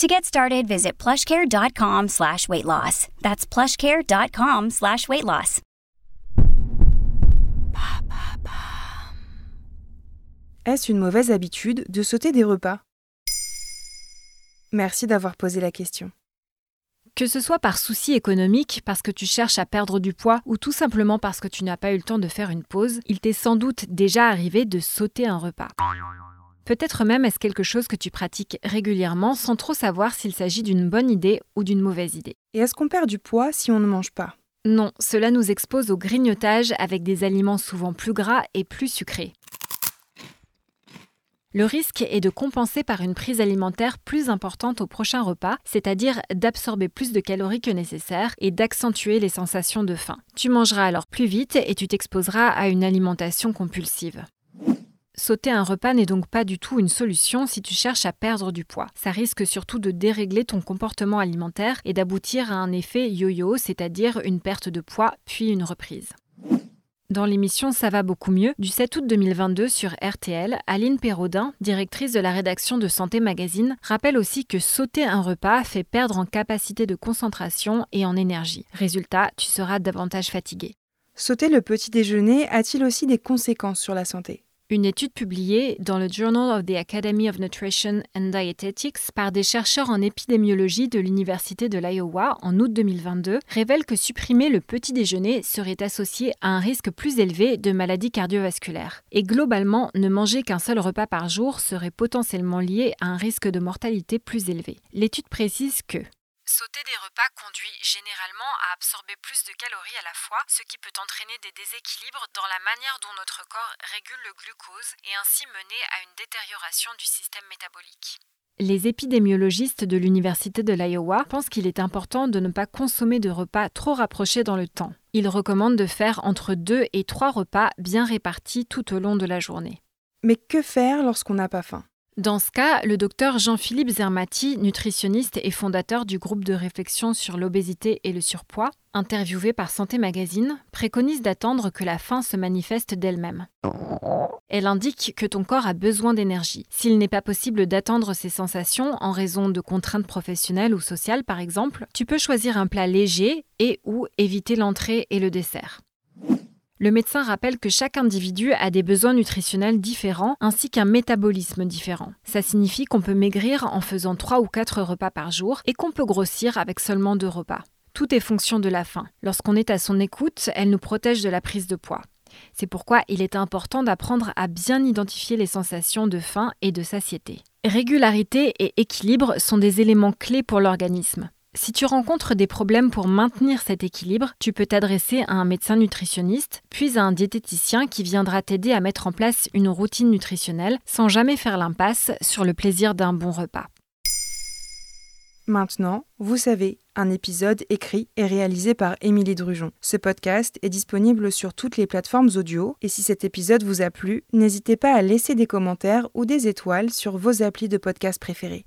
To get started, visit plushcare.com slash weight loss. That's plushcare.com slash weight loss. Est-ce une mauvaise habitude de sauter des repas? Merci d'avoir posé la question. Que ce soit par souci économique, parce que tu cherches à perdre du poids, ou tout simplement parce que tu n'as pas eu le temps de faire une pause, il t'est sans doute déjà arrivé de sauter un repas. Peut-être même est-ce quelque chose que tu pratiques régulièrement sans trop savoir s'il s'agit d'une bonne idée ou d'une mauvaise idée? Et est-ce qu'on perd du poids si on ne mange pas? Non, cela nous expose au grignotage avec des aliments souvent plus gras et plus sucrés. Le risque est de compenser par une prise alimentaire plus importante au prochain repas, c'est-à-dire d'absorber plus de calories que nécessaire et d'accentuer les sensations de faim. Tu mangeras alors plus vite et tu t'exposeras à une alimentation compulsive. Sauter un repas n'est donc pas du tout une solution si tu cherches à perdre du poids. Ça risque surtout de dérégler ton comportement alimentaire et d'aboutir à un effet yo-yo, c'est-à-dire une perte de poids puis une reprise. Dans l'émission Ça va beaucoup mieux du 7 août 2022 sur RTL, Aline Perraudin, directrice de la rédaction de Santé Magazine, rappelle aussi que sauter un repas fait perdre en capacité de concentration et en énergie. Résultat, tu seras davantage fatigué. Sauter le petit déjeuner a-t-il aussi des conséquences sur la santé? Une étude publiée dans le Journal of the Academy of Nutrition and Dietetics par des chercheurs en épidémiologie de l'Université de l'Iowa en août 2022 révèle que supprimer le petit déjeuner serait associé à un risque plus élevé de maladies cardiovasculaires. Et globalement, ne manger qu'un seul repas par jour serait potentiellement lié à un risque de mortalité plus élevé. L'étude précise que Sauter des repas conduit généralement à absorber plus de calories à la fois, ce qui peut entraîner des déséquilibres dans la manière dont notre corps régule le glucose et ainsi mener à une détérioration du système métabolique. Les épidémiologistes de l'Université de l'Iowa pensent qu'il est important de ne pas consommer de repas trop rapprochés dans le temps. Ils recommandent de faire entre deux et trois repas bien répartis tout au long de la journée. Mais que faire lorsqu'on n'a pas faim? Dans ce cas, le docteur Jean-Philippe Zermati, nutritionniste et fondateur du groupe de réflexion sur l'obésité et le surpoids, interviewé par Santé Magazine, préconise d'attendre que la faim se manifeste d'elle-même. Elle indique que ton corps a besoin d'énergie. S'il n'est pas possible d'attendre ces sensations en raison de contraintes professionnelles ou sociales par exemple, tu peux choisir un plat léger et ou éviter l'entrée et le dessert. Le médecin rappelle que chaque individu a des besoins nutritionnels différents ainsi qu'un métabolisme différent. Ça signifie qu'on peut maigrir en faisant 3 ou 4 repas par jour et qu'on peut grossir avec seulement 2 repas. Tout est fonction de la faim. Lorsqu'on est à son écoute, elle nous protège de la prise de poids. C'est pourquoi il est important d'apprendre à bien identifier les sensations de faim et de satiété. Régularité et équilibre sont des éléments clés pour l'organisme. Si tu rencontres des problèmes pour maintenir cet équilibre, tu peux t'adresser à un médecin nutritionniste, puis à un diététicien qui viendra t'aider à mettre en place une routine nutritionnelle sans jamais faire l'impasse sur le plaisir d'un bon repas. Maintenant, vous savez, un épisode écrit et réalisé par Émilie Drujon. Ce podcast est disponible sur toutes les plateformes audio et si cet épisode vous a plu, n'hésitez pas à laisser des commentaires ou des étoiles sur vos applis de podcast préférés.